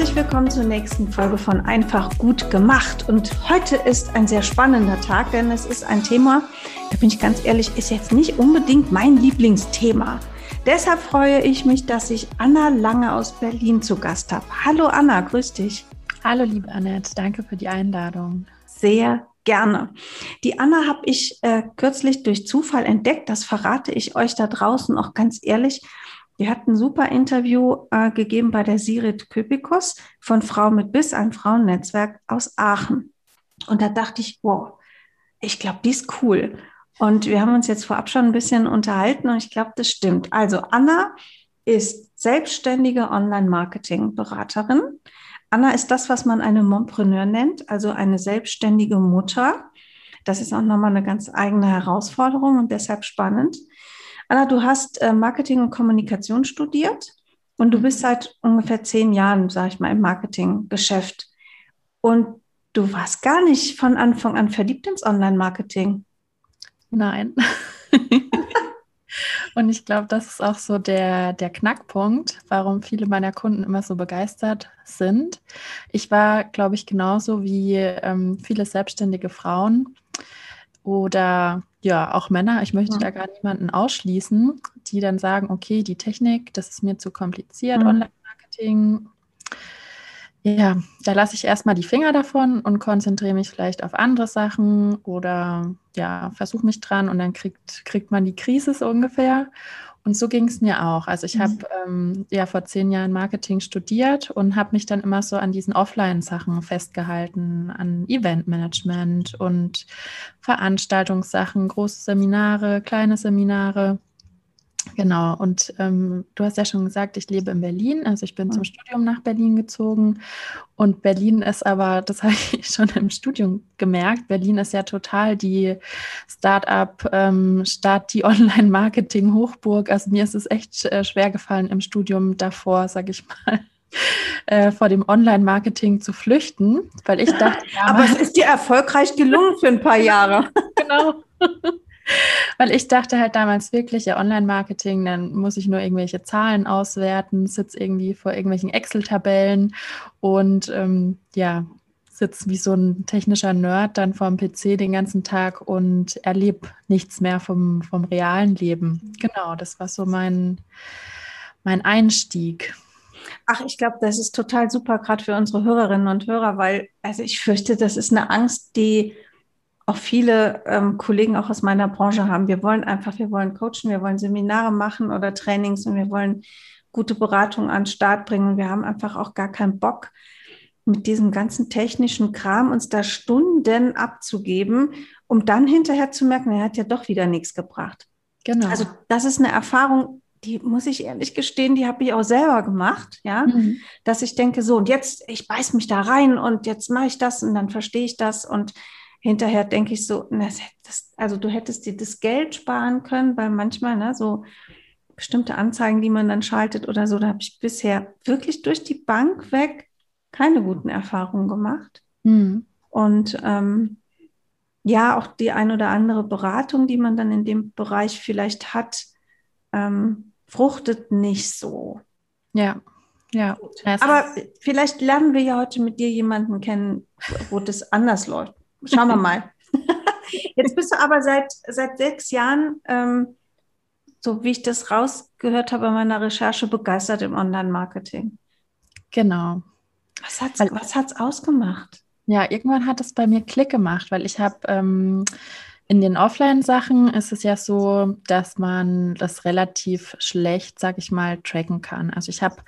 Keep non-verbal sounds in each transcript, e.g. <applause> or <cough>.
Herzlich willkommen zur nächsten Folge von Einfach gut gemacht. Und heute ist ein sehr spannender Tag, denn es ist ein Thema, da bin ich ganz ehrlich, ist jetzt nicht unbedingt mein Lieblingsthema. Deshalb freue ich mich, dass ich Anna Lange aus Berlin zu Gast habe. Hallo Anna, grüß dich. Hallo liebe Annette, danke für die Einladung. Sehr gerne. Die Anna habe ich äh, kürzlich durch Zufall entdeckt. Das verrate ich euch da draußen auch ganz ehrlich. Die hat ein super Interview äh, gegeben bei der Sirit Köpikos von Frau mit Biss, ein Frauennetzwerk aus Aachen. Und da dachte ich, wow, ich glaube, die ist cool. Und wir haben uns jetzt vorab schon ein bisschen unterhalten und ich glaube, das stimmt. Also Anna ist selbstständige Online-Marketing-Beraterin. Anna ist das, was man eine Mompreneur nennt, also eine selbstständige Mutter. Das ist auch nochmal eine ganz eigene Herausforderung und deshalb spannend. Anna, du hast äh, Marketing und Kommunikation studiert und du bist seit ungefähr zehn Jahren, sage ich mal, im Marketinggeschäft. Und du warst gar nicht von Anfang an verliebt ins Online-Marketing. Nein. <laughs> Und ich glaube, das ist auch so der, der Knackpunkt, warum viele meiner Kunden immer so begeistert sind. Ich war, glaube ich, genauso wie ähm, viele selbstständige Frauen oder ja, auch Männer, ich möchte ja. da gar niemanden ausschließen, die dann sagen, okay, die Technik, das ist mir zu kompliziert, mhm. Online-Marketing. Ja, da lasse ich erstmal die Finger davon und konzentriere mich vielleicht auf andere Sachen oder ja, versuche mich dran und dann kriegt, kriegt man die Krise so ungefähr. Und so ging es mir auch. Also ich mhm. habe ähm, ja vor zehn Jahren Marketing studiert und habe mich dann immer so an diesen Offline-Sachen festgehalten, an Eventmanagement und Veranstaltungssachen, große Seminare, kleine Seminare. Genau, und ähm, du hast ja schon gesagt, ich lebe in Berlin, also ich bin mhm. zum Studium nach Berlin gezogen und Berlin ist aber, <laughs> das habe ich schon im Studium gemerkt, Berlin ist ja total die Start-up-Stadt, ähm, die <laughs> Online-Marketing-Hochburg. Also mir ist es echt äh, schwer gefallen im Studium davor, sage ich mal. <laughs> Äh, vor dem Online-Marketing zu flüchten, weil ich dachte, ja, aber es ist dir erfolgreich gelungen für ein paar Jahre. genau. <laughs> Weil ich dachte halt damals wirklich, ja, Online-Marketing, dann muss ich nur irgendwelche Zahlen auswerten, sitze irgendwie vor irgendwelchen Excel-Tabellen und ähm, ja, sitze wie so ein technischer Nerd dann vor dem PC den ganzen Tag und erlebe nichts mehr vom, vom realen Leben. Genau, das war so mein, mein Einstieg. Ach, ich glaube, das ist total super, gerade für unsere Hörerinnen und Hörer, weil, also ich fürchte, das ist eine Angst, die auch viele ähm, Kollegen auch aus meiner Branche haben. Wir wollen einfach, wir wollen coachen, wir wollen Seminare machen oder Trainings und wir wollen gute Beratung an den Start bringen. Und wir haben einfach auch gar keinen Bock, mit diesem ganzen technischen Kram uns da Stunden abzugeben, um dann hinterher zu merken, er hat ja doch wieder nichts gebracht. Genau. Also das ist eine Erfahrung, die muss ich ehrlich gestehen, die habe ich auch selber gemacht, ja, mhm. dass ich denke, so und jetzt, ich beiß mich da rein und jetzt mache ich das und dann verstehe ich das und hinterher denke ich so, na, das, also du hättest dir das Geld sparen können, weil manchmal, ne, so bestimmte Anzeigen, die man dann schaltet oder so, da habe ich bisher wirklich durch die Bank weg keine guten Erfahrungen gemacht. Mhm. Und ähm, ja, auch die ein oder andere Beratung, die man dann in dem Bereich vielleicht hat, ähm, fruchtet nicht so. Ja, ja. Aber vielleicht lernen wir ja heute mit dir jemanden kennen, wo das anders läuft. Schauen wir mal. <laughs> Jetzt bist du aber seit, seit sechs Jahren, ähm, so wie ich das rausgehört habe in meiner Recherche, begeistert im Online-Marketing. Genau. Was hat es was ausgemacht? Ja, irgendwann hat es bei mir Klick gemacht, weil ich habe ähm, In den Offline-Sachen ist es ja so, dass man das relativ schlecht, sag ich mal, tracken kann. Also ich habe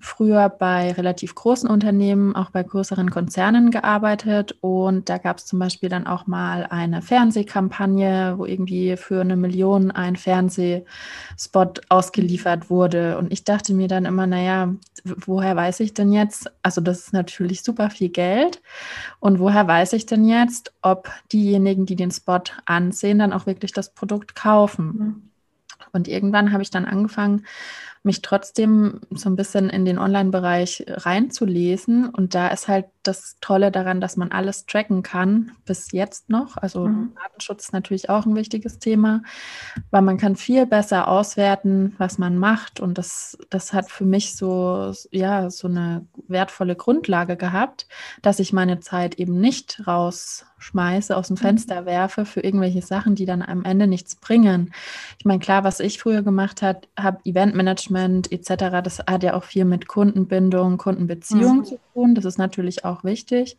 früher bei relativ großen Unternehmen, auch bei größeren Konzernen gearbeitet und da gab es zum Beispiel dann auch mal eine Fernsehkampagne, wo irgendwie für eine Million ein Fernsehspot ausgeliefert wurde. Und ich dachte mir dann immer, naja, woher weiß ich denn jetzt? Also das ist natürlich super viel Geld. Und woher weiß ich denn jetzt, ob diejenigen, die den Spot ansehen, dann auch wirklich das Produkt kaufen. Mhm. Und irgendwann habe ich dann angefangen, mich trotzdem so ein bisschen in den Online-Bereich reinzulesen. Und da ist halt das Tolle daran, dass man alles tracken kann, bis jetzt noch. Also mhm. Datenschutz ist natürlich auch ein wichtiges Thema, weil man kann viel besser auswerten, was man macht. Und das, das hat für mich so, ja, so eine wertvolle Grundlage gehabt, dass ich meine Zeit eben nicht rausschmeiße, aus dem mhm. Fenster werfe für irgendwelche Sachen, die dann am Ende nichts bringen. Ich meine, klar, was ich früher gemacht habe, habe Eventmanagement etc., das hat ja auch viel mit Kundenbindung, Kundenbeziehung mhm. zu tun. Das ist natürlich auch wichtig.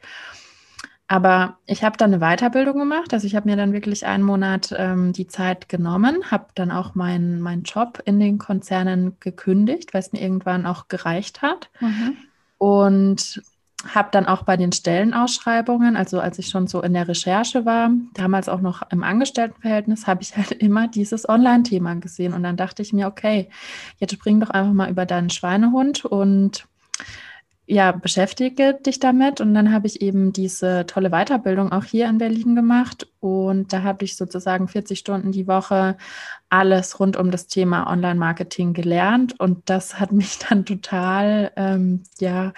Aber ich habe dann eine Weiterbildung gemacht. Also ich habe mir dann wirklich einen Monat ähm, die Zeit genommen, habe dann auch meinen mein Job in den Konzernen gekündigt, weil es mir irgendwann auch gereicht hat. Mhm. Und habe dann auch bei den Stellenausschreibungen, also als ich schon so in der Recherche war, damals auch noch im Angestelltenverhältnis, habe ich halt <laughs> immer dieses Online-Thema gesehen. Und dann dachte ich mir, okay, jetzt spring doch einfach mal über deinen Schweinehund und ja, beschäftige dich damit. Und dann habe ich eben diese tolle Weiterbildung auch hier in Berlin gemacht. Und da habe ich sozusagen 40 Stunden die Woche alles rund um das Thema Online-Marketing gelernt. Und das hat <laughs> mich dann total, ähm, ja,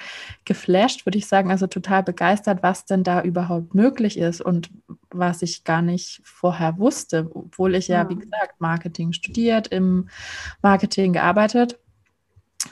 geflasht, würde ich sagen. Also total begeistert, was denn da überhaupt möglich ist und was ich gar nicht vorher wusste, obwohl ich ja, ja wie gesagt, Marketing studiert, im Marketing gearbeitet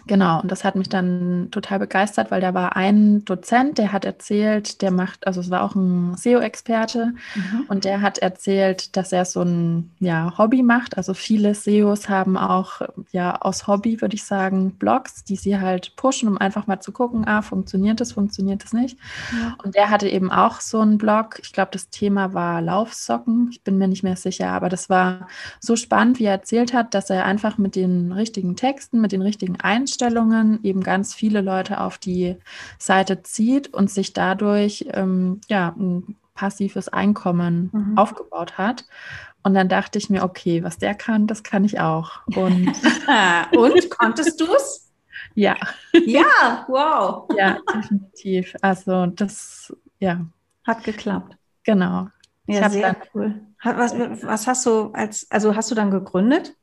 Genau, und das hat mich dann total begeistert, weil da war ein Dozent, der hat erzählt, der macht, also es war auch ein SEO-Experte mhm. und der hat erzählt, dass er so ein ja, Hobby macht. Also viele SEOs haben auch ja aus Hobby, würde ich sagen, Blogs, die sie halt pushen, um einfach mal zu gucken, ah, funktioniert das, funktioniert das nicht. Ja. Und der hatte eben auch so einen Blog. Ich glaube, das Thema war Laufsocken. Ich bin mir nicht mehr sicher, aber das war so spannend, wie er erzählt hat, dass er einfach mit den richtigen Texten, mit den richtigen Einstellungen Einstellungen eben ganz viele Leute auf die Seite zieht und sich dadurch ähm, ja, ein passives Einkommen mhm. aufgebaut hat. Und dann dachte ich mir, okay, was der kann, das kann ich auch. Und, <laughs> und konntest du es? Ja. Ja, wow. <laughs> Ja, definitiv. Also das, ja. Hat geklappt. Genau. Ja, sehr dann, cool. Was, was hast du als, also hast du dann gegründet?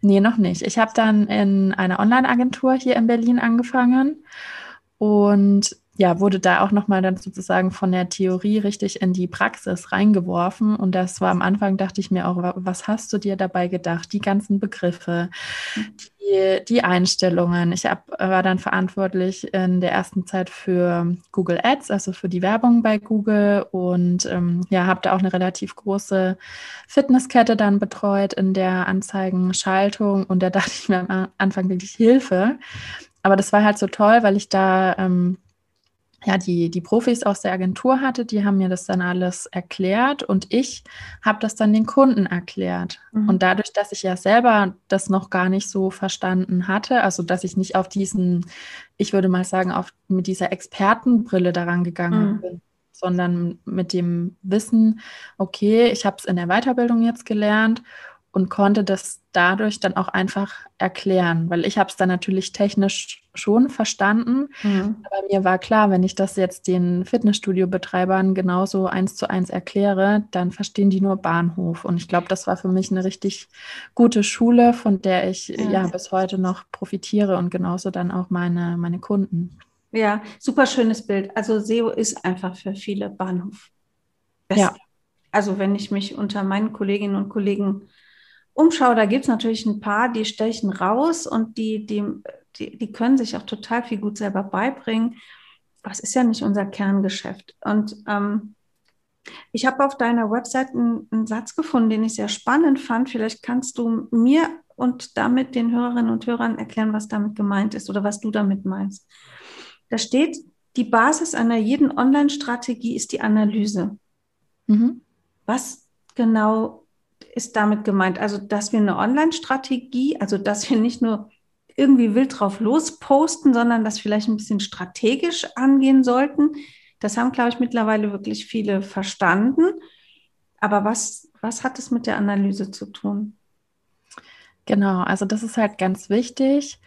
Nee, noch nicht. Ich habe dann in einer Online-Agentur hier in Berlin angefangen und ja, wurde da auch nochmal dann sozusagen von der Theorie richtig in die Praxis reingeworfen. Und das war am Anfang, dachte ich mir auch, was hast du dir dabei gedacht? Die ganzen Begriffe, die, die Einstellungen. Ich hab, war dann verantwortlich in der ersten Zeit für Google Ads, also für die Werbung bei Google und ähm, ja, habe da auch eine relativ große Fitnesskette dann betreut in der Anzeigenschaltung. Und da dachte ich mir am Anfang wirklich Hilfe. Aber das war halt so toll, weil ich da ähm, ja, die, die Profis aus der Agentur hatte, die haben mir das dann alles erklärt und ich habe das dann den Kunden erklärt. Mhm. Und dadurch, dass ich ja selber das noch gar nicht so verstanden hatte, also dass ich nicht auf diesen, ich würde mal sagen, auf, mit dieser Expertenbrille daran gegangen mhm. bin, sondern mit dem Wissen, okay, ich habe es in der Weiterbildung jetzt gelernt und konnte das dadurch dann auch einfach erklären, weil ich habe es dann natürlich technisch schon verstanden, mhm. aber mir war klar, wenn ich das jetzt den Fitnessstudio-Betreibern genauso eins zu eins erkläre, dann verstehen die nur Bahnhof. Und ich glaube, das war für mich eine richtig gute Schule, von der ich ja, ja bis heute noch profitiere und genauso dann auch meine, meine Kunden. Ja, super schönes Bild. Also SEO ist einfach für viele Bahnhof. Best. Ja. Also wenn ich mich unter meinen Kolleginnen und Kollegen umschaue, da gibt es natürlich ein paar, die stechen raus und die, die, die, die können sich auch total viel gut selber beibringen. Das ist ja nicht unser Kerngeschäft. Und ähm, ich habe auf deiner Website einen, einen, Satz gefunden, den ich sehr spannend fand. Vielleicht kannst du mir und damit den Hörerinnen und Hörern erklären, was damit gemeint ist oder was du damit meinst. Da steht, die Basis einer jeden Online-Strategie ist die Analyse. Mhm. Was genau ist damit gemeint? Also, dass wir eine Online-Strategie, also dass wir nicht nur irgendwie wild drauf losposten, sondern das vielleicht ein bisschen strategisch angehen sollten. Das haben, glaube ich, mittlerweile wirklich viele verstanden. Aber was, was hat es mit der Analyse zu tun? Genau, also das ist halt ganz wichtig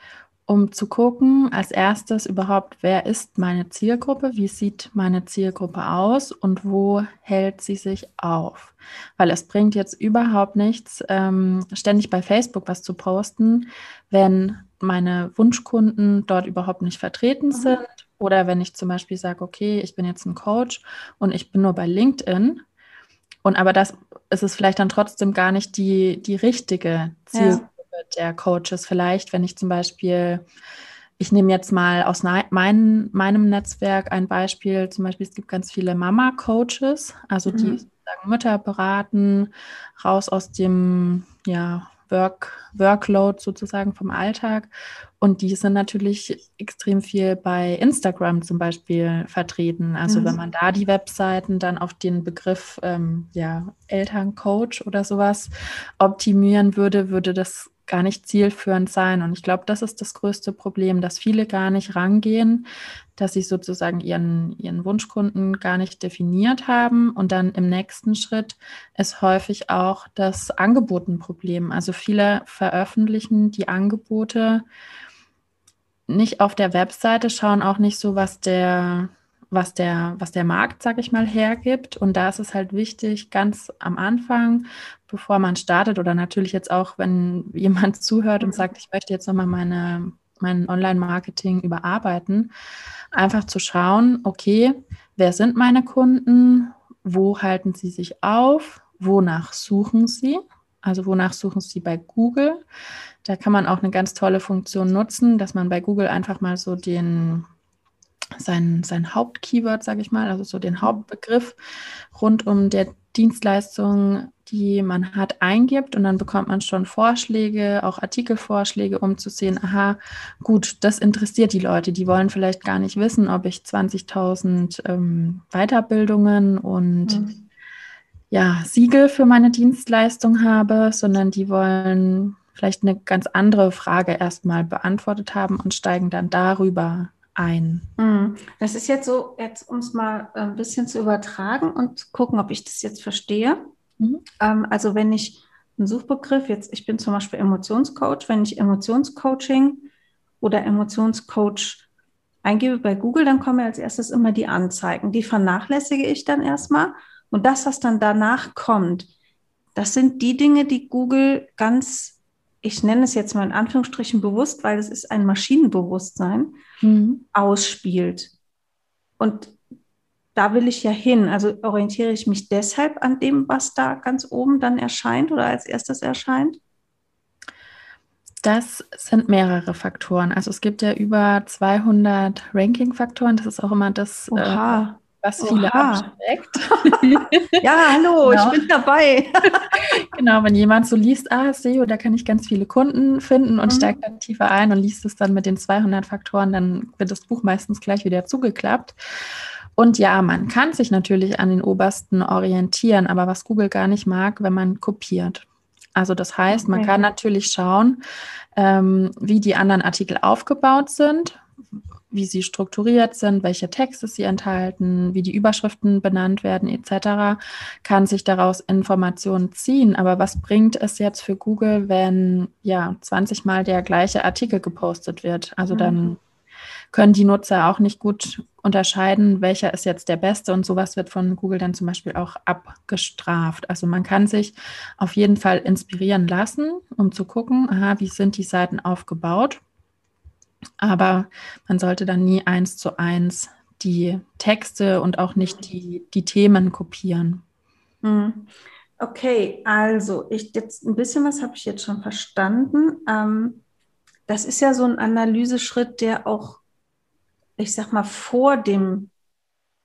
um zu gucken, als erstes überhaupt, wer ist meine Zielgruppe, wie sieht meine Zielgruppe aus und wo hält sie sich auf. Weil es bringt jetzt überhaupt nichts, ähm, ständig bei Facebook was zu posten, wenn meine Wunschkunden dort überhaupt nicht vertreten mhm. sind. Oder wenn ich zum Beispiel sage, okay, ich bin jetzt ein Coach und ich bin nur bei LinkedIn. Und aber das ist es vielleicht dann trotzdem gar nicht die, die richtige Zielgruppe. Ja der Coaches vielleicht, wenn ich zum Beispiel, ich nehme jetzt mal aus mein, meinem Netzwerk ein Beispiel, zum Beispiel es gibt ganz viele Mama-Coaches, also die mhm. Mütter beraten, raus aus dem, ja, Work, Workload sozusagen vom Alltag. Und die sind natürlich extrem viel bei Instagram zum Beispiel vertreten. Also mhm. wenn man da die Webseiten dann auf den Begriff ähm, ja, Elterncoach oder sowas optimieren würde, würde das gar nicht zielführend sein. Und ich glaube, das ist das größte Problem, dass viele gar nicht rangehen, dass sie sozusagen ihren, ihren Wunschkunden gar nicht definiert haben. Und dann im nächsten Schritt ist häufig auch das Angebotenproblem. Also viele veröffentlichen die Angebote nicht auf der Webseite, schauen auch nicht so, was der was der, was der Markt, sag ich mal, hergibt. Und da ist es halt wichtig, ganz am Anfang, bevor man startet oder natürlich jetzt auch, wenn jemand <laughs> zuhört und sagt, ich möchte jetzt nochmal meine, mein Online-Marketing überarbeiten, einfach zu schauen, okay, wer sind meine Kunden? Wo halten sie sich auf? Wonach suchen sie? Also wonach suchen Sie bei Google? Da kann man auch eine ganz tolle Funktion nutzen, dass man bei Google einfach mal so den sein, sein Hauptkeyword, sage ich mal, also so den Hauptbegriff rund um der Dienstleistung, die man hat, eingibt und dann bekommt man schon Vorschläge, auch Artikelvorschläge, um zu sehen, aha, gut, das interessiert die Leute. Die wollen vielleicht gar nicht wissen, ob ich 20.000 ähm, Weiterbildungen und mhm. ja, Siegel für meine Dienstleistung habe, sondern die wollen vielleicht eine ganz andere Frage erstmal beantwortet haben und steigen dann darüber ein. Hm. Das ist jetzt so, jetzt um es mal ein bisschen zu übertragen und gucken, ob ich das jetzt verstehe. Mhm. Ähm, also wenn ich einen Suchbegriff, jetzt ich bin zum Beispiel Emotionscoach, wenn ich Emotionscoaching oder Emotionscoach eingebe bei Google, dann kommen als erstes immer die Anzeigen. Die vernachlässige ich dann erstmal. Und das, was dann danach kommt, das sind die Dinge, die Google ganz ich nenne es jetzt mal in Anführungsstrichen bewusst, weil es ist ein Maschinenbewusstsein, mhm. ausspielt. Und da will ich ja hin. Also orientiere ich mich deshalb an dem, was da ganz oben dann erscheint oder als erstes erscheint? Das sind mehrere Faktoren. Also es gibt ja über 200 Ranking-Faktoren. Das ist auch immer das, äh, was viele abschreckt. ja, hallo, genau. ich bin dabei. <laughs> genau, wenn jemand so liest, ah, SEO, da kann ich ganz viele Kunden finden und mhm. steigt dann tiefer ein und liest es dann mit den 200 Faktoren, dann wird das Buch meistens gleich wieder zugeklappt. Und ja, man kann sich natürlich an den obersten orientieren, aber was Google gar nicht mag, wenn man kopiert. Also das heißt, okay. man kann natürlich schauen, ähm, wie die anderen Artikel aufgebaut sind, wie sie strukturiert sind, welche Texte sie enthalten, wie die Überschriften benannt werden etc., kann sich daraus Informationen ziehen. Aber was bringt es jetzt für Google, wenn ja 20 Mal der gleiche Artikel gepostet wird? Also mhm. dann können die Nutzer auch nicht gut unterscheiden, welcher ist jetzt der beste und sowas wird von Google dann zum Beispiel auch abgestraft. Also man kann sich auf jeden Fall inspirieren lassen, um zu gucken, aha, wie sind die Seiten aufgebaut aber man sollte dann nie eins zu eins die Texte und auch nicht die, die Themen kopieren. Hm. Okay, also ich jetzt ein bisschen was habe ich jetzt schon verstanden. Ähm, das ist ja so ein Analyseschritt, der auch, ich sag mal, vor dem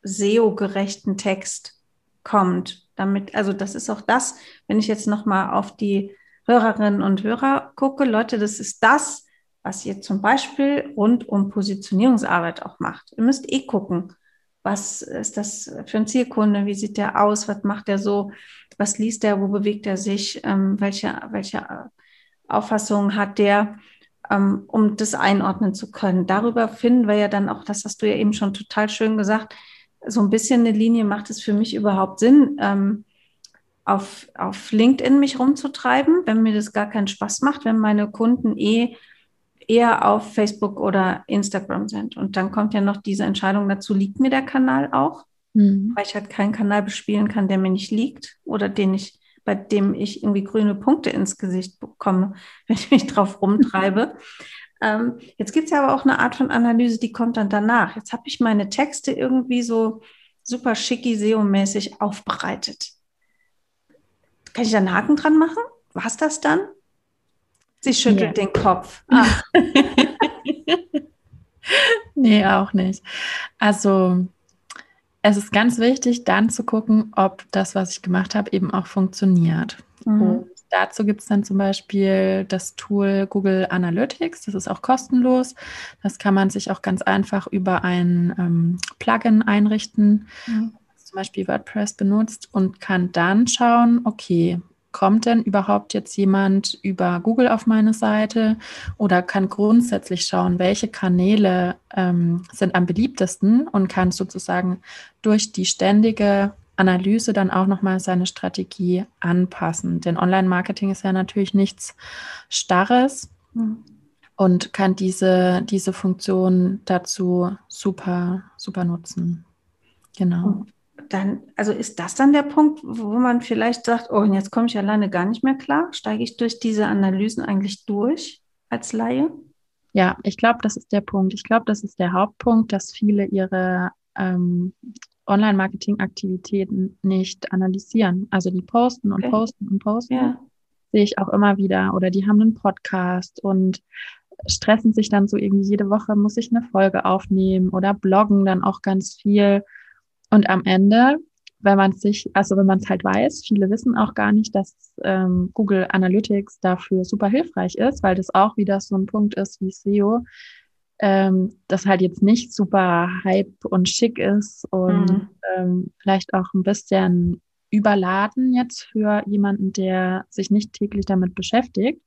SEO-gerechten Text kommt. Damit, also das ist auch das, wenn ich jetzt nochmal auf die Hörerinnen und Hörer gucke, Leute, das ist das, was ihr zum Beispiel rund um Positionierungsarbeit auch macht. Ihr müsst eh gucken, was ist das für ein Zielkunde, wie sieht der aus, was macht er so, was liest er, wo bewegt er sich, ähm, welche, welche Auffassungen hat der, ähm, um das einordnen zu können. Darüber finden wir ja dann auch, das hast du ja eben schon total schön gesagt, so ein bisschen eine Linie macht es für mich überhaupt Sinn, ähm, auf, auf LinkedIn mich rumzutreiben, wenn mir das gar keinen Spaß macht, wenn meine Kunden eh eher auf Facebook oder Instagram sind. Und dann kommt ja noch diese Entscheidung dazu, liegt mir der Kanal auch? Mhm. Weil ich halt keinen Kanal bespielen kann, der mir nicht liegt oder den ich, bei dem ich irgendwie grüne Punkte ins Gesicht bekomme, <laughs> wenn ich mich drauf rumtreibe. <laughs> ähm, jetzt gibt es ja aber auch eine Art von Analyse, die kommt dann danach. Jetzt habe ich meine Texte irgendwie so super schicki SEO-mäßig aufbereitet. Kann ich da einen Haken dran machen? War es das dann? Sie schüttelt ja. den Kopf. <laughs> Ah. <laughs> nee, auch nicht. Also es ist ganz wichtig, dann zu gucken, ob das, was ich gemacht habe, eben auch funktioniert. Mhm. Und dazu gibt es dann zum Beispiel das Tool Google Analytics. Das ist auch kostenlos. Das kann man sich auch ganz einfach über ein ähm, Plugin einrichten. Mhm. Zum Beispiel WordPress benutzt und kann dann schauen, okay, kommt denn überhaupt jetzt jemand über Google auf meine Seite oder kann grundsätzlich schauen, welche Kanäle ähm, sind am beliebtesten und kann sozusagen durch die ständige Analyse dann auch nochmal seine Strategie anpassen. Denn Online-Marketing ist ja natürlich nichts Starres mhm. und kann diese, diese Funktion dazu super, super nutzen. Genau dann, also ist das dann der Punkt, wo man vielleicht sagt, oh, und jetzt komme ich alleine gar nicht mehr klar? Steige ich durch diese Analysen eigentlich durch als Laie? Ja, ich glaube, das ist der Punkt. Ich glaube, das ist der Hauptpunkt, dass viele ihre ähm, Online-Marketing-Aktivitäten nicht analysieren. Also die posten und okay. posten und posten. Ja. Sehe ich auch immer wieder. Oder die haben einen Podcast und stressen sich dann so irgendwie jede Woche, muss ich eine Folge aufnehmen oder bloggen dann auch ganz viel und am Ende, wenn man sich, also wenn man es halt weiß, viele wissen auch gar nicht, dass ähm, Google Analytics dafür super hilfreich ist, weil das auch wieder so ein Punkt ist wie SEO, ähm, das halt jetzt nicht super hype und schick ist und mhm. ähm, vielleicht auch ein bisschen überladen jetzt für jemanden, der sich nicht täglich damit beschäftigt.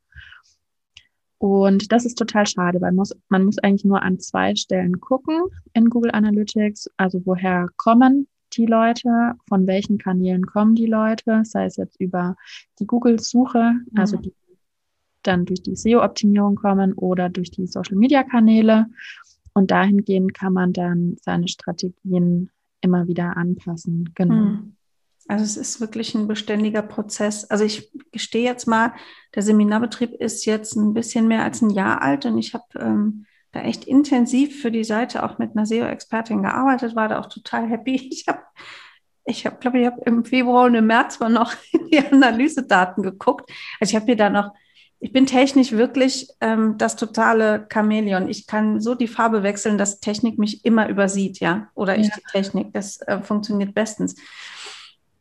Und das ist total schade, weil man muss, man muss eigentlich nur an zwei Stellen gucken in Google Analytics. Also woher kommen die Leute, von welchen Kanälen kommen die Leute, sei es jetzt über die Google-Suche, mhm. also die dann durch die SEO-Optimierung kommen oder durch die Social-Media-Kanäle. Und dahingehend kann man dann seine Strategien immer wieder anpassen. Genau. Mhm. Also es ist wirklich ein beständiger Prozess. Also ich gestehe jetzt mal, der Seminarbetrieb ist jetzt ein bisschen mehr als ein Jahr alt und ich habe ähm, da echt intensiv für die Seite auch mit einer SEO-Expertin gearbeitet, war da auch total happy. Ich habe, ich habe, glaube ich, habe im Februar und im März mal noch <laughs> in die Analysedaten geguckt. Also ich habe mir da noch, ich bin technisch wirklich ähm, das totale Chamäleon. Ich kann so die Farbe wechseln, dass Technik mich immer übersieht, ja, oder ich ja. die Technik. Das äh, funktioniert bestens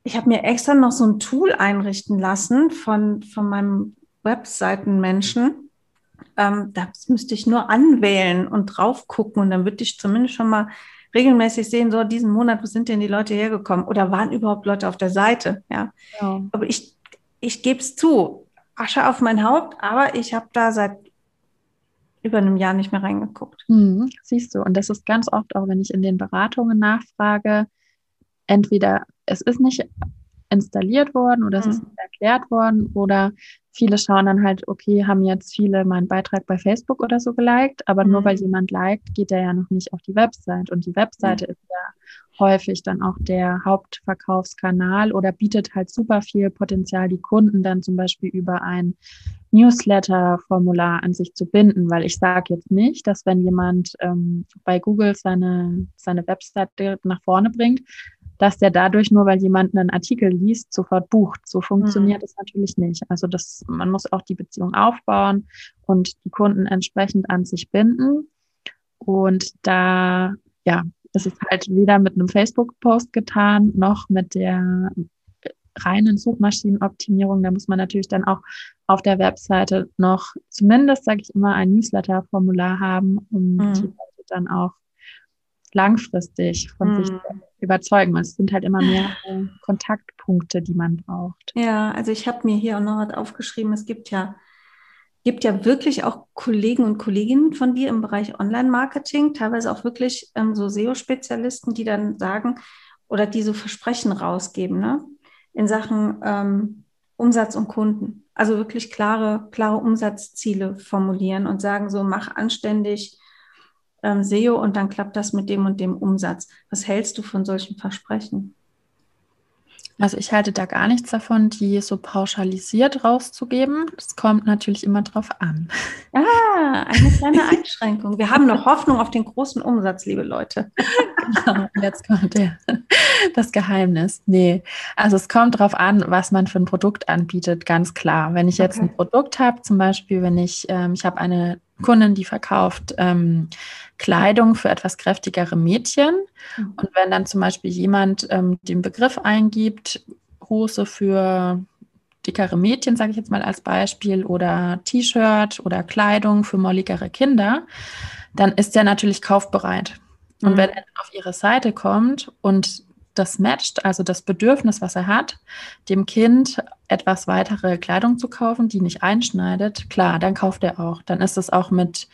ich habe mir extra noch so ein Tool einrichten lassen von, von meinem Webseitenmenschen. Ähm, das müsste ich nur anwählen und drauf gucken und dann würde ich zumindest schon mal regelmäßig sehen, so diesen Monat, wo sind denn die Leute hergekommen oder waren überhaupt Leute auf der Seite? Ja. ja. Aber ich, ich gebe es zu, Asche auf mein Haupt, aber ich habe da seit über einem Jahr nicht mehr reingeguckt. Mhm, siehst du, und das ist ganz oft auch, wenn ich in den Beratungen nachfrage, entweder es ist nicht installiert worden oder es ist mhm. nicht erklärt worden oder viele schauen dann halt, okay, haben jetzt viele meinen Beitrag bei Facebook oder so geliked, aber mhm. nur weil jemand liked, geht er ja noch nicht auf die Website und die Webseite mhm. ist ja häufig dann auch der Hauptverkaufskanal oder bietet halt super viel Potenzial, die Kunden dann zum Beispiel über ein Newsletter-Formular an sich zu binden, weil ich sage jetzt nicht, dass wenn jemand ähm, bei Google seine, seine Webseite nach vorne bringt, dass der dadurch nur, weil jemand einen Artikel liest, sofort bucht. So funktioniert es mhm. natürlich nicht. Also das, man muss auch die Beziehung aufbauen und die Kunden entsprechend an sich binden. Und da, ja, es ist halt weder mit einem Facebook-Post getan, noch mit der reinen Suchmaschinenoptimierung. Da muss man natürlich dann auch auf der Webseite noch zumindest, sage ich immer, ein Newsletter-Formular haben, um mhm. die Leute dann auch langfristig von hm. sich überzeugen. Und es sind halt immer mehr Kontaktpunkte, die man braucht. Ja, also ich habe mir hier auch noch was aufgeschrieben. Es gibt ja, gibt ja wirklich auch Kollegen und Kolleginnen von dir im Bereich Online-Marketing, teilweise auch wirklich ähm, so SEO-Spezialisten, die dann sagen oder die so Versprechen rausgeben, ne? In Sachen ähm, Umsatz und Kunden. Also wirklich klare, klare Umsatzziele formulieren und sagen so, mach anständig ähm, SEO und dann klappt das mit dem und dem Umsatz. Was hältst du von solchen Versprechen? Also ich halte da gar nichts davon, die so pauschalisiert rauszugeben. Das kommt natürlich immer drauf an. Ah, eine kleine <laughs> Einschränkung. Wir haben noch Hoffnung auf den großen Umsatz, liebe Leute. genau, jetzt kommt der, das Geheimnis. Nee, also es kommt drauf an, was man für ein Produkt anbietet, ganz klar. Wenn ich jetzt okay. ein Produkt habe, zum Beispiel, wenn ich, ähm, ich habe eine Kundin, die verkauft ähm, Kleidung für etwas kräftigere Mädchen. Mhm. Und wenn dann zum Beispiel jemand ähm, den Begriff eingibt, Hose für dickere Mädchen, sage ich jetzt mal als Beispiel, oder T-Shirt oder Kleidung für molligere Kinder, dann ist der natürlich kaufbereit. Und mhm. wenn er auf ihre Seite kommt und das matcht, also das Bedürfnis, was er hat, dem Kind etwas weitere Kleidung zu kaufen, die nicht einschneidet, klar, dann kauft er auch. Dann ist es auch mit,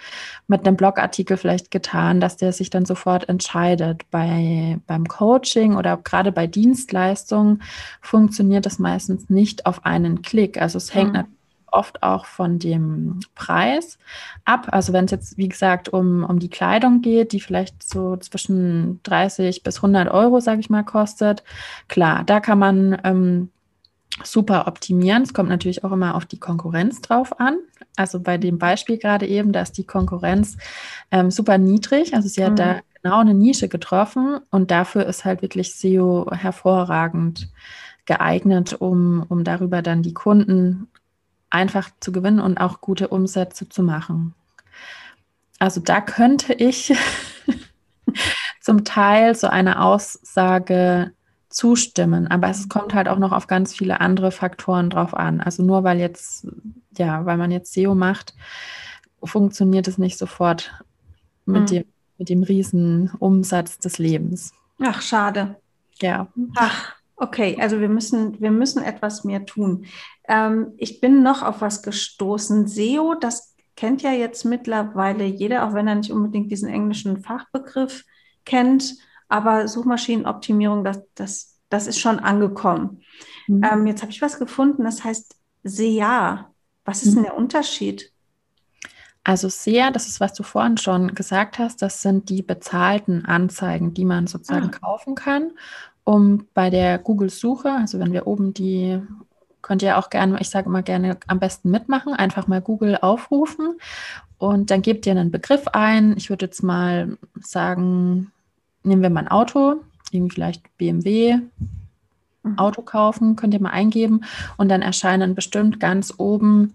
mit einem Blogartikel vielleicht getan, dass der sich dann sofort entscheidet. Bei, beim Coaching oder gerade bei Dienstleistungen funktioniert das meistens nicht auf einen Klick. Also es hängt mhm. natürlich oft auch von dem Preis ab. Also wenn es jetzt, wie gesagt, um, um die Kleidung geht, die vielleicht so zwischen 30 bis 100 Euro, sage ich mal, kostet, klar, da kann man ähm, super optimieren. Es kommt natürlich auch immer auf die Konkurrenz drauf an. Also bei dem Beispiel gerade eben, da ist die Konkurrenz ähm, super niedrig. Also sie hat mhm. da genau eine Nische getroffen und dafür ist halt wirklich SEO hervorragend geeignet, um, um darüber dann die Kunden einfach zu gewinnen und auch gute Umsätze zu machen. Also da könnte ich <laughs> zum Teil so eine Aussage zustimmen, aber es kommt halt auch noch auf ganz viele andere Faktoren drauf an. Also nur weil jetzt, ja, weil man jetzt SEO macht, funktioniert es nicht sofort mit, mhm. dem, mit dem riesen Umsatz des Lebens. Ach, schade. Ja. Ach, okay, also wir müssen, wir müssen etwas mehr tun. Ähm, ich bin noch auf was gestoßen. SEO, das kennt ja jetzt mittlerweile jeder, auch wenn er nicht unbedingt diesen englischen Fachbegriff kennt. Aber Suchmaschinenoptimierung, das, das, das ist schon angekommen. Mhm. Ähm, jetzt habe ich was gefunden, das heißt SEA. Was ist mhm. denn der Unterschied? Also SEA, das ist, was du vorhin schon gesagt hast, das sind die bezahlten Anzeigen, die man sozusagen ah. kaufen kann, um bei der Google-Suche, also wenn wir oben die könnt ihr auch gerne, ich sage immer gerne, am besten mitmachen, einfach mal Google aufrufen und dann gebt ihr einen Begriff ein. Ich würde jetzt mal sagen, nehmen wir mal ein Auto, irgendwie vielleicht BMW, mhm. Auto kaufen, könnt ihr mal eingeben und dann erscheinen bestimmt ganz oben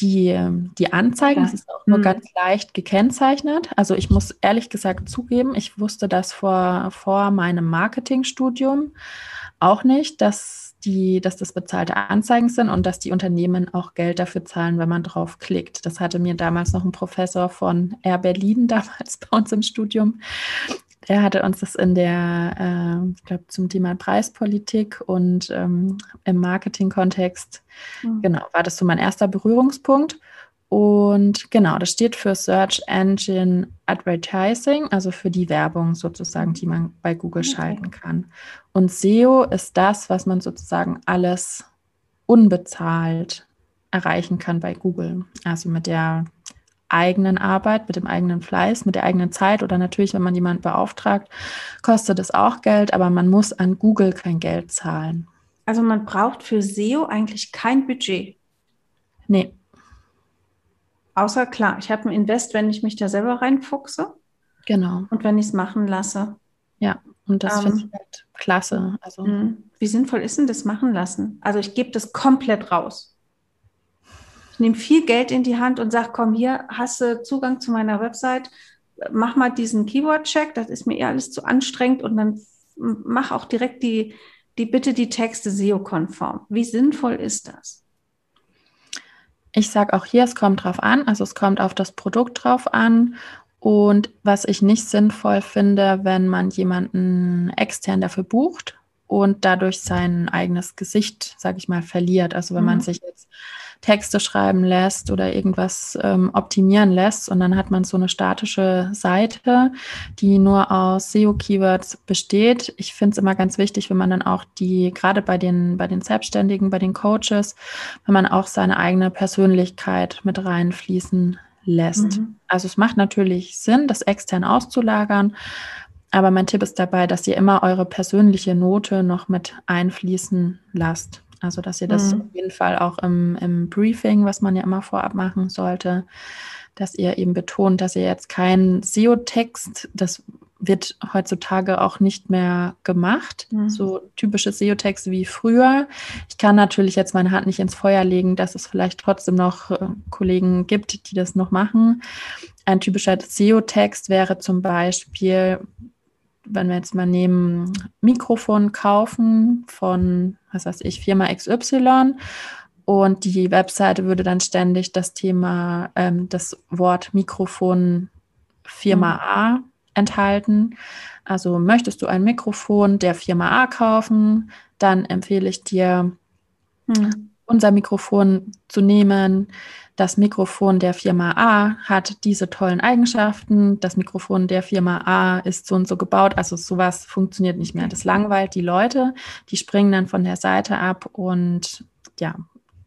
die, die Anzeigen. Das ist auch nur mhm. ganz leicht gekennzeichnet. Also ich muss ehrlich gesagt zugeben, ich wusste das vor, vor meinem Marketingstudium auch nicht, dass die, dass das bezahlte Anzeigen sind und dass die Unternehmen auch Geld dafür zahlen, wenn man drauf klickt. Das hatte mir damals noch ein Professor von Air Berlin <laughs> damals bei uns im Studium. Der hatte uns das in der, äh, ich glaube, zum Thema Preispolitik und ähm, im Marketing-Kontext, mhm. genau, war das so mein erster Berührungspunkt. Und genau, das steht für Search Engine Advertising, also für die Werbung sozusagen, die man bei Google okay. schalten kann. Und SEO ist das, was man sozusagen alles unbezahlt erreichen kann bei Google. Also mit der eigenen Arbeit, mit dem eigenen Fleiß, mit der eigenen Zeit oder natürlich, wenn man jemanden beauftragt, kostet es auch Geld, aber man muss an Google kein Geld zahlen. Also man braucht für SEO eigentlich kein Budget. Nee. Außer klar, ich habe ein Invest, wenn ich mich da selber reinfuchse. Genau. Und wenn ich es machen lasse. Ja, und das ähm, finde ich halt klasse. Also. Mhm. Wie sinnvoll ist denn das machen lassen? Also ich gebe das komplett raus. Ich nehme viel Geld in die Hand und sage, komm hier, hast du Zugang zu meiner Website, mach mal diesen Keyword-Check, das ist mir eher alles zu anstrengend und dann mach auch direkt die, die bitte die Texte SEO-konform. Wie sinnvoll ist das? Ich sage auch hier, es kommt drauf an, also es kommt auf das Produkt drauf an. Und was ich nicht sinnvoll finde, wenn man jemanden extern dafür bucht und dadurch sein eigenes Gesicht, sage ich mal, verliert. Also wenn mhm. man sich jetzt Texte schreiben lässt oder irgendwas ähm, optimieren lässt und dann hat man so eine statische Seite, die nur aus SEO-Keywords besteht. Ich finde es immer ganz wichtig, wenn man dann auch die, gerade bei den, bei den Selbstständigen, bei den Coaches, wenn man auch seine eigene Persönlichkeit mit reinfließen lässt. Mhm. Also es macht natürlich Sinn, das extern auszulagern, aber mein Tipp ist dabei, dass ihr immer eure persönliche Note noch mit einfließen lasst. Also, dass ihr das mhm. auf jeden Fall auch im, im Briefing, was man ja immer vorab machen sollte, dass ihr eben betont, dass ihr jetzt keinen SEO-Text, das wird heutzutage auch nicht mehr gemacht. Mhm. So typische SEO-Texte wie früher. Ich kann natürlich jetzt meine Hand nicht ins Feuer legen, dass es vielleicht trotzdem noch äh, Kollegen gibt, die das noch machen. Ein typischer SEO-Text wäre zum Beispiel, wenn wir jetzt mal nehmen, Mikrofon kaufen von, was weiß ich, Firma XY und die Webseite würde dann ständig das Thema, ähm, das Wort Mikrofon Firma mhm. A enthalten. Also möchtest du ein Mikrofon der Firma A kaufen, dann empfehle ich dir, mhm. Unser Mikrofon zu nehmen. Das Mikrofon der Firma A hat diese tollen Eigenschaften. Das Mikrofon der Firma A ist so und so gebaut. Also sowas funktioniert nicht mehr. Das langweilt die Leute. Die springen dann von der Seite ab und ja,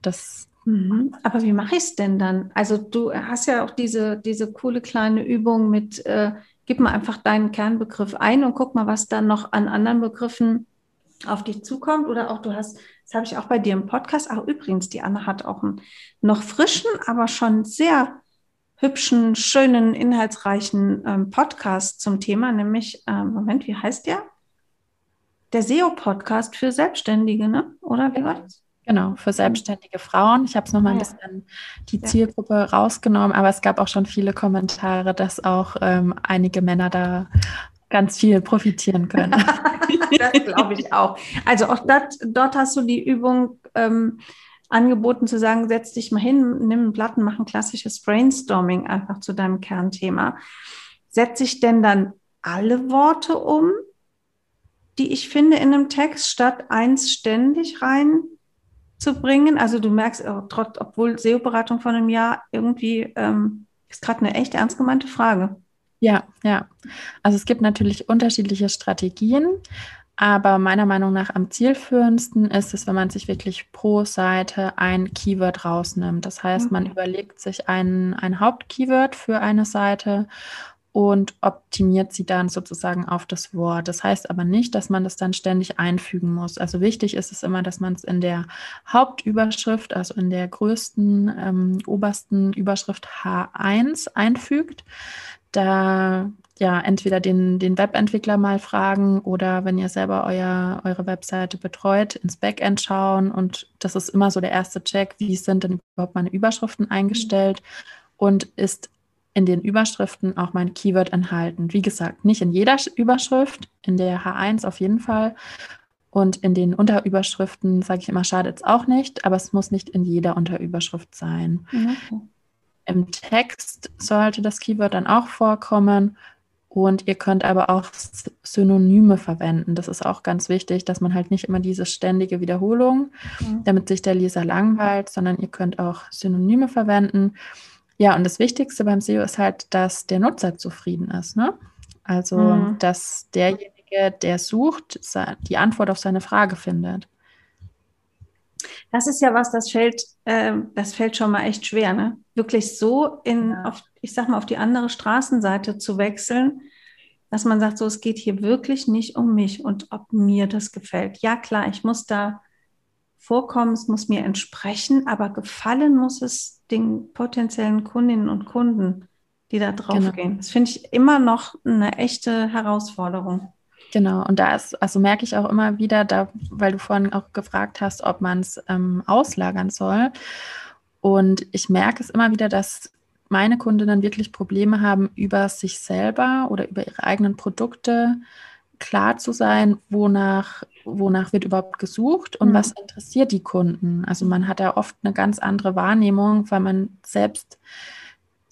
das. Mhm. Aber wie mache ich es denn dann? Also du hast ja auch diese, diese coole kleine Übung mit, äh, gib mal einfach deinen Kernbegriff ein und guck mal, was dann noch an anderen Begriffen auf dich zukommt. Oder auch du hast das habe ich auch bei dir im Podcast. Ach, übrigens, die Anne hat auch einen noch frischen, aber schon sehr hübschen, schönen, inhaltsreichen ähm, Podcast zum Thema, nämlich, ähm, Moment, wie heißt der? Der SEO-Podcast für Selbstständige, ne? Oder wie war das? Genau, für selbstständige Frauen. Ich habe es nochmal ein bisschen die Zielgruppe rausgenommen, aber es gab auch schon viele Kommentare, dass auch ähm, einige Männer da ganz viel profitieren können. <laughs> das glaube ich auch. Also auch dat, dort hast du die Übung ähm, angeboten zu sagen, setz dich mal hin, nimm einen Platten, mach ein klassisches Brainstorming einfach zu deinem Kernthema. Setze ich denn dann alle Worte um, die ich finde in einem Text, statt eins ständig reinzubringen? Also du merkst, oh, trotz, obwohl SEO-Beratung von einem Jahr irgendwie ähm, ist gerade eine echt ernst gemeinte Frage. Ja, ja. Also es gibt natürlich unterschiedliche Strategien, aber meiner Meinung nach am zielführendsten ist es, wenn man sich wirklich pro Seite ein Keyword rausnimmt. Das heißt, man überlegt sich ein, ein Hauptkeyword für eine Seite und optimiert sie dann sozusagen auf das Wort. Das heißt aber nicht, dass man das dann ständig einfügen muss. Also wichtig ist es immer, dass man es in der Hauptüberschrift, also in der größten, ähm, obersten Überschrift H1 einfügt da ja entweder den, den Webentwickler mal fragen oder wenn ihr selber euer, eure Webseite betreut, ins Backend schauen. Und das ist immer so der erste Check, wie sind denn überhaupt meine Überschriften eingestellt und ist in den Überschriften auch mein Keyword enthalten. Wie gesagt, nicht in jeder Überschrift, in der H1 auf jeden Fall. Und in den Unterüberschriften, sage ich immer, schadet es auch nicht, aber es muss nicht in jeder Unterüberschrift sein. Okay. Im Text sollte das Keyword dann auch vorkommen und ihr könnt aber auch Synonyme verwenden. Das ist auch ganz wichtig, dass man halt nicht immer diese ständige Wiederholung, mhm. damit sich der Leser langweilt, sondern ihr könnt auch Synonyme verwenden. Ja, und das Wichtigste beim SEO ist halt, dass der Nutzer zufrieden ist. Ne? Also, mhm. dass derjenige, der sucht, die Antwort auf seine Frage findet. Das ist ja was, das fällt, äh, das fällt schon mal echt schwer, ne? Wirklich so in, ja. auf, ich sag mal, auf die andere Straßenseite zu wechseln, dass man sagt, so, es geht hier wirklich nicht um mich und ob mir das gefällt. Ja, klar, ich muss da vorkommen, es muss mir entsprechen, aber gefallen muss es den potenziellen Kundinnen und Kunden, die da drauf genau. gehen. Das finde ich immer noch eine echte Herausforderung. Genau, und da ist, also merke ich auch immer wieder, da, weil du vorhin auch gefragt hast, ob man es ähm, auslagern soll. Und ich merke es immer wieder, dass meine Kundinnen wirklich Probleme haben, über sich selber oder über ihre eigenen Produkte klar zu sein, wonach, wonach wird überhaupt gesucht und mhm. was interessiert die Kunden. Also man hat da oft eine ganz andere Wahrnehmung, weil man selbst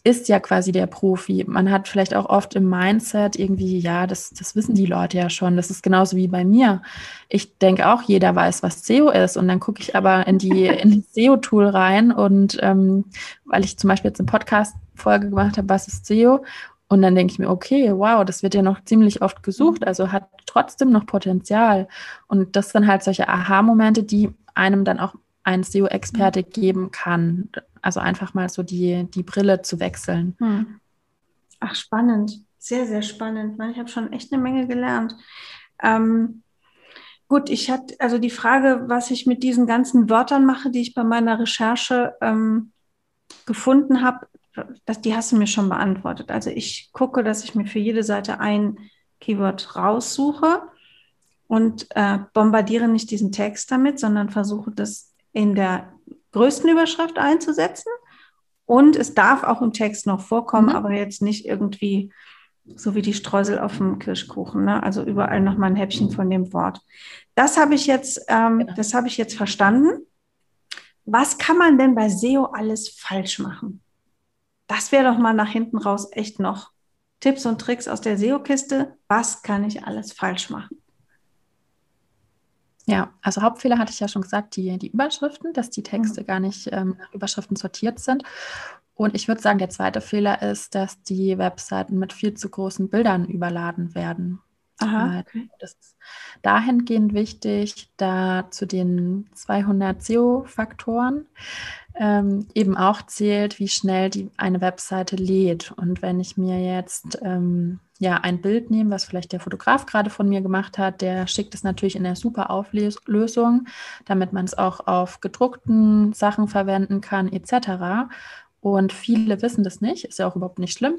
ist ja quasi der Profi. Man hat vielleicht auch oft im Mindset irgendwie, ja, das, das wissen die Leute ja schon. Das ist genauso wie bei mir. Ich denke auch, jeder weiß, was SEO ist. Und dann gucke ich aber in die, in das <laughs> SEO-Tool rein und ähm, weil ich zum Beispiel jetzt eine Podcast-Folge gemacht habe, was ist SEO? Und dann denke ich mir, okay, wow, das wird ja noch ziemlich oft gesucht, mhm. also hat trotzdem noch Potenzial. Und das sind halt solche Aha-Momente, die einem dann auch ein SEO-Experte mhm. geben kann. Also einfach mal so die, die Brille zu wechseln. Hm. Ach, spannend. Sehr, sehr spannend. Ich habe schon echt eine Menge gelernt. Ähm, gut, ich hatte also die Frage, was ich mit diesen ganzen Wörtern mache, die ich bei meiner Recherche ähm, gefunden habe, das, die hast du mir schon beantwortet. Also ich gucke, dass ich mir für jede Seite ein Keyword raussuche und äh, bombardiere nicht diesen Text damit, sondern versuche das in der größten Überschrift einzusetzen. Und es darf auch im Text noch vorkommen, mhm. aber jetzt nicht irgendwie so wie die Streusel auf dem Kirschkuchen. Ne? Also überall noch mal ein Häppchen von dem Wort. Das habe ich jetzt, ähm, genau. das habe ich jetzt verstanden. Was kann man denn bei SEO alles falsch machen? Das wäre doch mal nach hinten raus echt noch Tipps und Tricks aus der SEO-Kiste. Was kann ich alles falsch machen? Ja, also Hauptfehler hatte ich ja schon gesagt, die, die Überschriften, dass die Texte mhm. gar nicht ähm, nach Überschriften sortiert sind. Und ich würde sagen, der zweite Fehler ist, dass die Webseiten mit viel zu großen Bildern überladen werden. Aha, okay. Das ist dahingehend wichtig, da zu den 200 SEO-Faktoren ähm, eben auch zählt, wie schnell die eine Webseite lädt. Und wenn ich mir jetzt ähm, ja ein Bild nehme, was vielleicht der Fotograf gerade von mir gemacht hat, der schickt es natürlich in der super Auflösung, damit man es auch auf gedruckten Sachen verwenden kann, etc. Und viele wissen das nicht, ist ja auch überhaupt nicht schlimm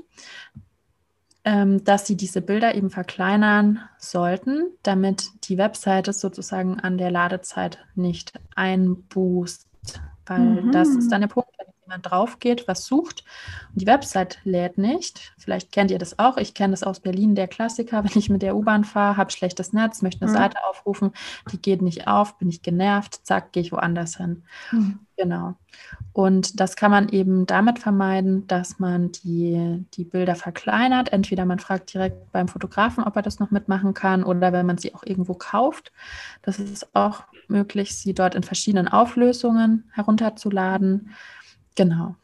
dass sie diese Bilder eben verkleinern sollten, damit die Webseite sozusagen an der Ladezeit nicht einbußt. Weil mhm. das ist dann der Punkt, wenn jemand drauf geht, was sucht und die Website lädt nicht. Vielleicht kennt ihr das auch. Ich kenne das aus Berlin, der Klassiker. <laughs> Wenn ich mit der U-Bahn fahre, habe schlechtes Netz, möchte eine mhm. Seite aufrufen, die geht nicht auf, bin ich genervt, zack, gehe ich woanders hin. Mhm. Genau. Und das kann man eben damit vermeiden, dass man die, die Bilder verkleinert. Entweder man fragt direkt beim Fotografen, ob er das noch mitmachen kann, oder wenn man sie auch irgendwo kauft. Das ist auch möglich, sie dort in verschiedenen Auflösungen herunterzuladen. Genau.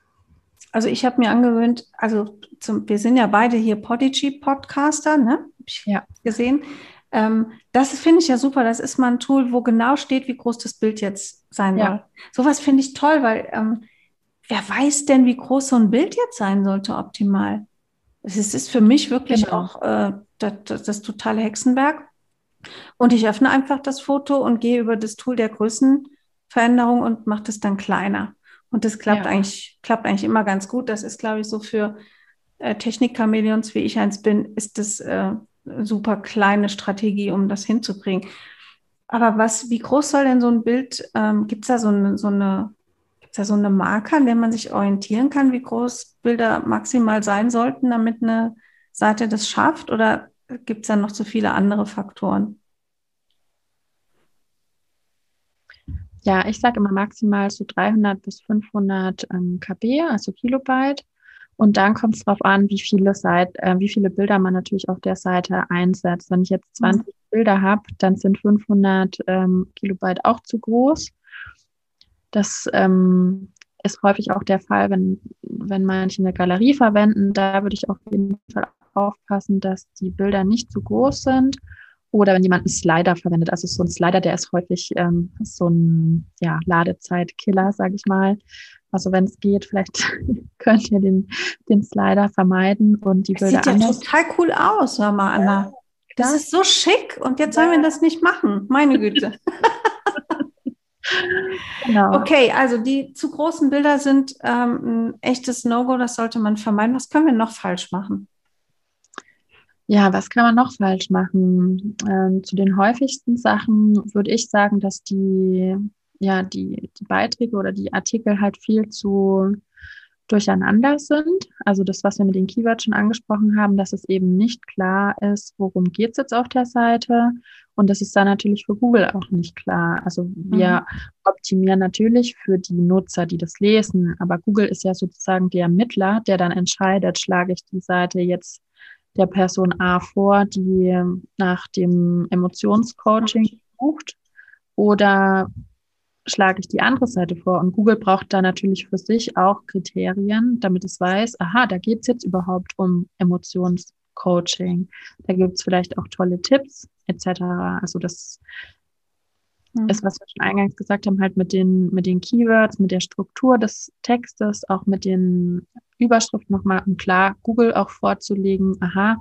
Also ich habe mir angewöhnt, also zum, wir sind ja beide hier Podigy-Podcaster, ne? Hab ich ja. gesehen. Ähm, das finde ich ja super. Das ist mal ein Tool, wo genau steht, wie groß das Bild jetzt sein ja. soll. Sowas finde ich toll, weil ähm, wer weiß denn, wie groß so ein Bild jetzt sein sollte optimal? Es ist für mich wirklich genau. auch äh, das, das, das, totale Hexenwerk. Und ich öffne einfach das Foto und gehe über das Tool der Größenveränderung und mache das dann kleiner. Und das klappt ja. eigentlich, klappt eigentlich immer ganz gut. Das ist, glaube ich, so für äh, Technik-Chameleons, wie ich eins bin, ist das äh, super kleine Strategie, um das hinzukriegen. Aber was, wie groß soll denn so ein Bild, ähm, gibt es da so eine, so eine, gibt's da so eine Marke, an der man sich orientieren kann, wie groß Bilder maximal sein sollten, damit eine Seite das schafft? Oder gibt es da noch so viele andere Faktoren? Ja, ich sage immer maximal so 300 bis 500 ähm, KB, also Kilobyte. Und dann kommt es darauf an, wie viele, Seite, äh, wie viele Bilder man natürlich auf der Seite einsetzt. Wenn ich jetzt 20 mhm. Bilder habe, dann sind 500 ähm, Kilobyte auch zu groß. Das ähm, ist häufig auch der Fall, wenn, wenn manche eine Galerie verwenden. Da würde ich auf jeden Fall aufpassen, dass die Bilder nicht zu groß sind. Oder wenn jemand einen Slider verwendet, also so ein Slider, der ist häufig ähm, so ein ja, Ladezeitkiller, sage ich mal. Also wenn es geht, vielleicht <laughs> könnt ihr den, den Slider vermeiden und die das Bilder sieht ja total cool aus, hör mal, Anna. Das, das ist so schick und jetzt sollen wir das nicht machen. Meine Güte. <laughs> genau. Okay, also die zu großen Bilder sind ähm, ein echtes No-Go, das sollte man vermeiden. Was können wir noch falsch machen? Ja, was kann man noch falsch machen? Ähm, zu den häufigsten Sachen würde ich sagen, dass die ja, die, die Beiträge oder die Artikel halt viel zu durcheinander sind. Also das, was wir mit den Keywords schon angesprochen haben, dass es eben nicht klar ist, worum geht es jetzt auf der Seite. Und das ist dann natürlich für Google auch nicht klar. Also wir mhm. optimieren natürlich für die Nutzer, die das lesen, aber Google ist ja sozusagen der Mittler, der dann entscheidet, schlage ich die Seite jetzt der Person A vor, die nach dem Emotionscoaching sucht oder schlage ich die andere Seite vor. Und Google braucht da natürlich für sich auch Kriterien, damit es weiß, aha, da geht es jetzt überhaupt um Emotionscoaching. Da gibt es vielleicht auch tolle Tipps etc. Also das mhm. ist, was wir schon eingangs gesagt haben, halt mit den, mit den Keywords, mit der Struktur des Textes, auch mit den Überschriften nochmal, um klar Google auch vorzulegen, aha,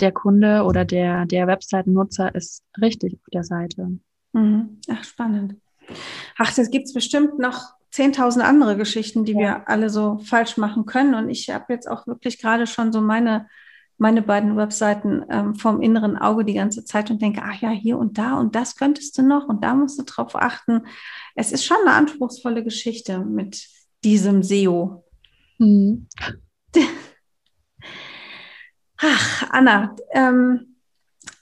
der Kunde oder der, der Webseitennutzer ist richtig auf der Seite. Mhm. Ach, spannend. Ach, das gibt es bestimmt noch 10.000 andere Geschichten, die ja. wir alle so falsch machen können. Und ich habe jetzt auch wirklich gerade schon so meine, meine beiden Webseiten ähm, vom inneren Auge die ganze Zeit und denke, ach ja, hier und da und das könntest du noch und da musst du drauf achten. Es ist schon eine anspruchsvolle Geschichte mit diesem SEO. Mhm. Ach, Anna, ähm,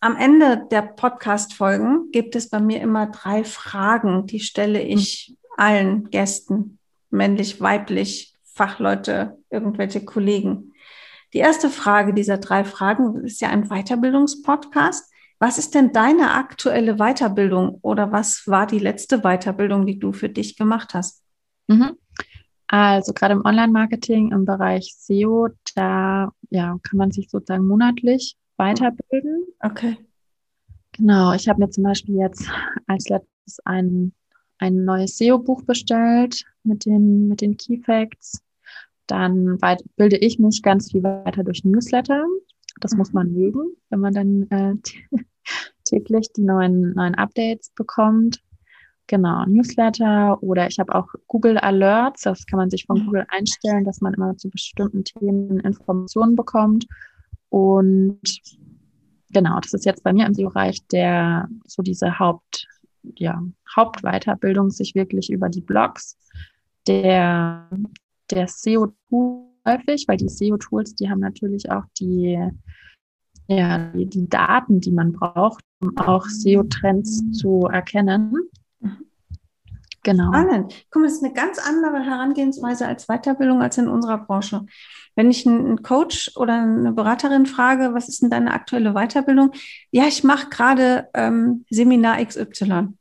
am Ende der Podcast-Folgen gibt es bei mir immer drei Fragen, die stelle ich allen Gästen, männlich, weiblich, Fachleute, irgendwelche Kollegen. Die erste Frage dieser drei Fragen ist ja ein Weiterbildungspodcast. Was ist denn deine aktuelle Weiterbildung oder was war die letzte Weiterbildung, die du für dich gemacht hast? Mhm. Also gerade im Online-Marketing im Bereich SEO, da ja, kann man sich sozusagen monatlich weiterbilden. Okay. Genau, ich habe mir zum Beispiel jetzt als letztes ein, ein neues SEO-Buch bestellt mit den, mit den Key Facts. Dann bilde ich mich ganz viel weiter durch Newsletter. Das mhm. muss man mögen, wenn man dann äh, <laughs> täglich die neuen, neuen Updates bekommt. Genau, Newsletter oder ich habe auch Google Alerts. Das kann man sich von mhm. Google einstellen, dass man immer zu bestimmten Themen Informationen bekommt. Und genau, das ist jetzt bei mir im SEO-Bereich der, so diese Haupt, ja, Hauptweiterbildung, sich wirklich über die Blogs der, der SEO-Tool häufig, weil die SEO-Tools, die haben natürlich auch die, ja, die, die Daten, die man braucht, um auch SEO-Trends zu erkennen. Genau. Spannend. Guck mal, das ist eine ganz andere Herangehensweise als Weiterbildung als in unserer Branche. Wenn ich einen Coach oder eine Beraterin frage, was ist denn deine aktuelle Weiterbildung? Ja, ich mache gerade ähm, Seminar XY.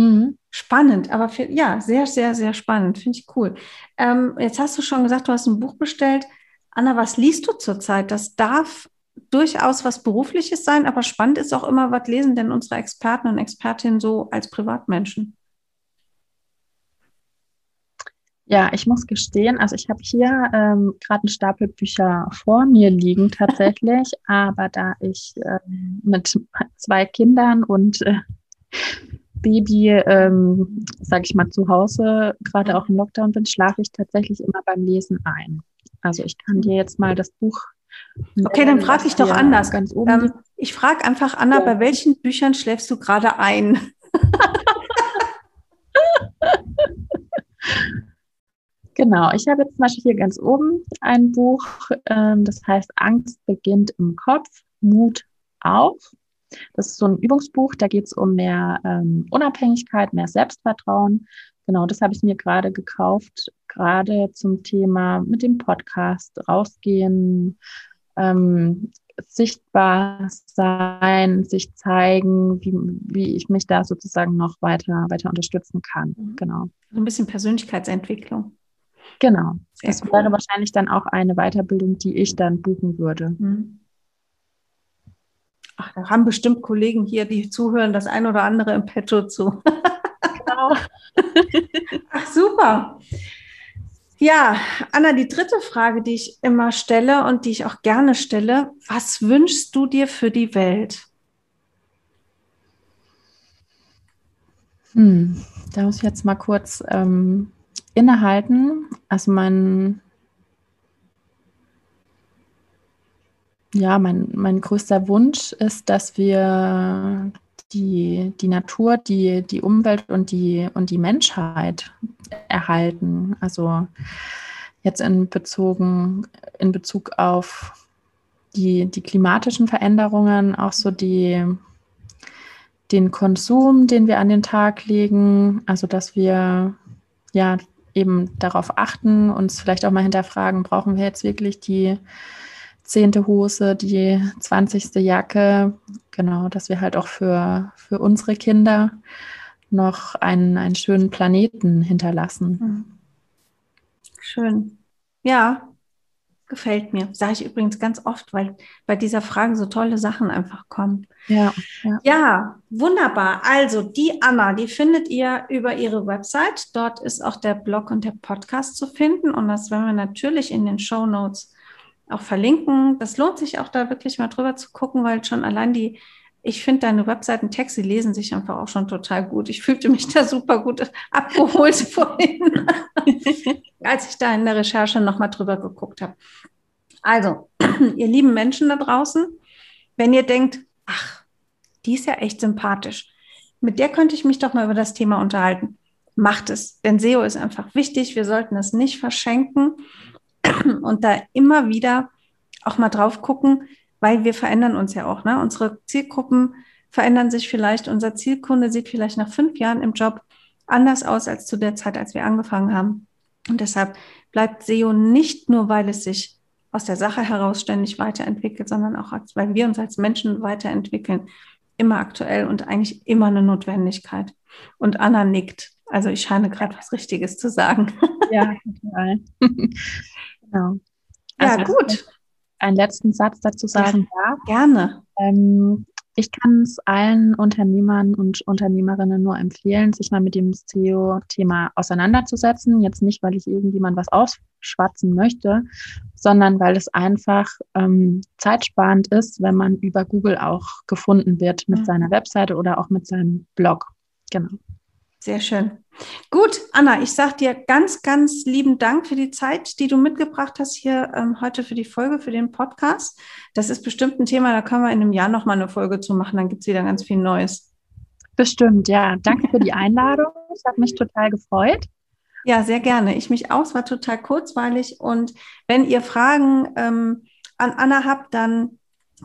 Mhm. Spannend, aber für, ja, sehr, sehr, sehr spannend. Finde ich cool. Ähm, jetzt hast du schon gesagt, du hast ein Buch bestellt. Anna, was liest du zurzeit? Das darf durchaus was Berufliches sein, aber spannend ist auch immer, was lesen denn unsere Experten und Expertinnen so als Privatmenschen? Ja, ich muss gestehen, also ich habe hier ähm, gerade einen Stapel Bücher vor mir liegen <laughs> tatsächlich, aber da ich äh, mit zwei Kindern und äh, Baby, ähm, sage ich mal, zu Hause gerade auch im Lockdown bin, schlafe ich tatsächlich immer beim Lesen ein. Also ich kann dir jetzt mal das Buch. Okay, dann frage ich doch anders. Ganz oben ähm, ich frage einfach, Anna, ja. bei welchen Büchern schläfst du gerade ein? <laughs> Genau, ich habe jetzt zum Beispiel hier ganz oben ein Buch, ähm, das heißt Angst beginnt im Kopf, Mut auch. Das ist so ein Übungsbuch, da geht es um mehr ähm, Unabhängigkeit, mehr Selbstvertrauen. Genau, das habe ich mir gerade gekauft, gerade zum Thema mit dem Podcast rausgehen, ähm, sichtbar sein, sich zeigen, wie, wie ich mich da sozusagen noch weiter, weiter unterstützen kann. Mhm. Genau. So ein bisschen Persönlichkeitsentwicklung. Genau. Sehr das cool. wäre wahrscheinlich dann auch eine Weiterbildung, die ich dann buchen würde. Mhm. Ach, da haben bestimmt Kollegen hier, die zuhören, das ein oder andere im Petto zu. genau. <laughs> Ach, super. Ja, Anna, die dritte Frage, die ich immer stelle und die ich auch gerne stelle, was wünschst du dir für die Welt? Hm, da muss ich jetzt mal kurz ähm, innehalten. Also mein, ja, mein, mein größter Wunsch ist, dass wir die, die Natur, die, die Umwelt und die, und die Menschheit erhalten. Also jetzt in, bezogen, in Bezug auf die, die klimatischen Veränderungen, auch so die, den Konsum, den wir an den Tag legen, also dass wir ja eben darauf achten, uns vielleicht auch mal hinterfragen, brauchen wir jetzt wirklich die zehnte Hose, die zwanzigste Jacke, genau, dass wir halt auch für, für unsere Kinder noch einen, einen schönen Planeten hinterlassen. Mhm. Schön. Ja, gefällt mir. Sage ich übrigens ganz oft, weil bei dieser Frage so tolle Sachen einfach kommen. Ja, ja. ja, wunderbar. Also die Anna, die findet ihr über ihre Website. Dort ist auch der Blog und der Podcast zu finden. Und das werden wir natürlich in den Show Notes auch verlinken. Das lohnt sich auch da wirklich mal drüber zu gucken, weil schon allein die ich finde deine Webseiten-Texte lesen sich einfach auch schon total gut. Ich fühlte mich da super gut <laughs> abgeholt <laughs> vorhin, <laughs> als ich da in der Recherche nochmal drüber geguckt habe. Also, <clears throat> ihr lieben Menschen da draußen, wenn ihr denkt, ach, die ist ja echt sympathisch, mit der könnte ich mich doch mal über das Thema unterhalten. Macht es, denn SEO ist einfach wichtig. Wir sollten es nicht verschenken <coughs> und da immer wieder auch mal drauf gucken, weil wir verändern uns ja auch. Ne? Unsere Zielgruppen verändern sich vielleicht. Unser Zielkunde sieht vielleicht nach fünf Jahren im Job anders aus als zu der Zeit, als wir angefangen haben. Und deshalb bleibt SEO nicht nur, weil es sich aus der Sache heraus ständig weiterentwickelt, sondern auch, weil wir uns als Menschen weiterentwickeln, immer aktuell und eigentlich immer eine Notwendigkeit. Und Anna nickt. Also ich scheine gerade was Richtiges zu sagen. Ja, total. Genau. Also ja, gut einen letzten Satz dazu sagen ja, Gerne. Ähm, ich kann es allen Unternehmern und Unternehmerinnen nur empfehlen, sich mal mit dem SEO-Thema auseinanderzusetzen. Jetzt nicht, weil ich irgendjemand was ausschwatzen möchte, sondern weil es einfach ähm, zeitsparend ist, wenn man über Google auch gefunden wird mit mhm. seiner Webseite oder auch mit seinem Blog. Genau. Sehr schön. Gut, Anna, ich sage dir ganz, ganz lieben Dank für die Zeit, die du mitgebracht hast hier ähm, heute für die Folge, für den Podcast. Das ist bestimmt ein Thema, da können wir in einem Jahr nochmal eine Folge zu machen, dann gibt es wieder ganz viel Neues. Bestimmt, ja. Danke für die Einladung. Es hat mich total gefreut. Ja, sehr gerne. Ich mich auch. Es war total kurzweilig. Und wenn ihr Fragen ähm, an Anna habt, dann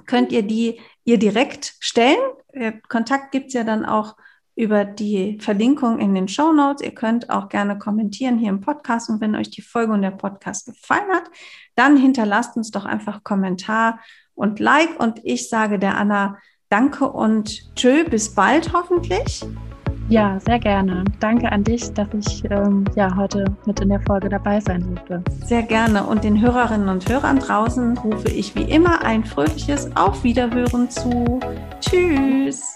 könnt ihr die ihr direkt stellen. Kontakt gibt es ja dann auch über die Verlinkung in den Show Notes. Ihr könnt auch gerne kommentieren hier im Podcast. Und wenn euch die Folge und der Podcast gefallen hat, dann hinterlasst uns doch einfach Kommentar und Like. Und ich sage der Anna Danke und tschö, bis bald hoffentlich. Ja, sehr gerne. Danke an dich, dass ich ähm, ja, heute mit in der Folge dabei sein durfte. Sehr gerne. Und den Hörerinnen und Hörern draußen rufe ich wie immer ein fröhliches Auf Wiederhören zu. Tschüss.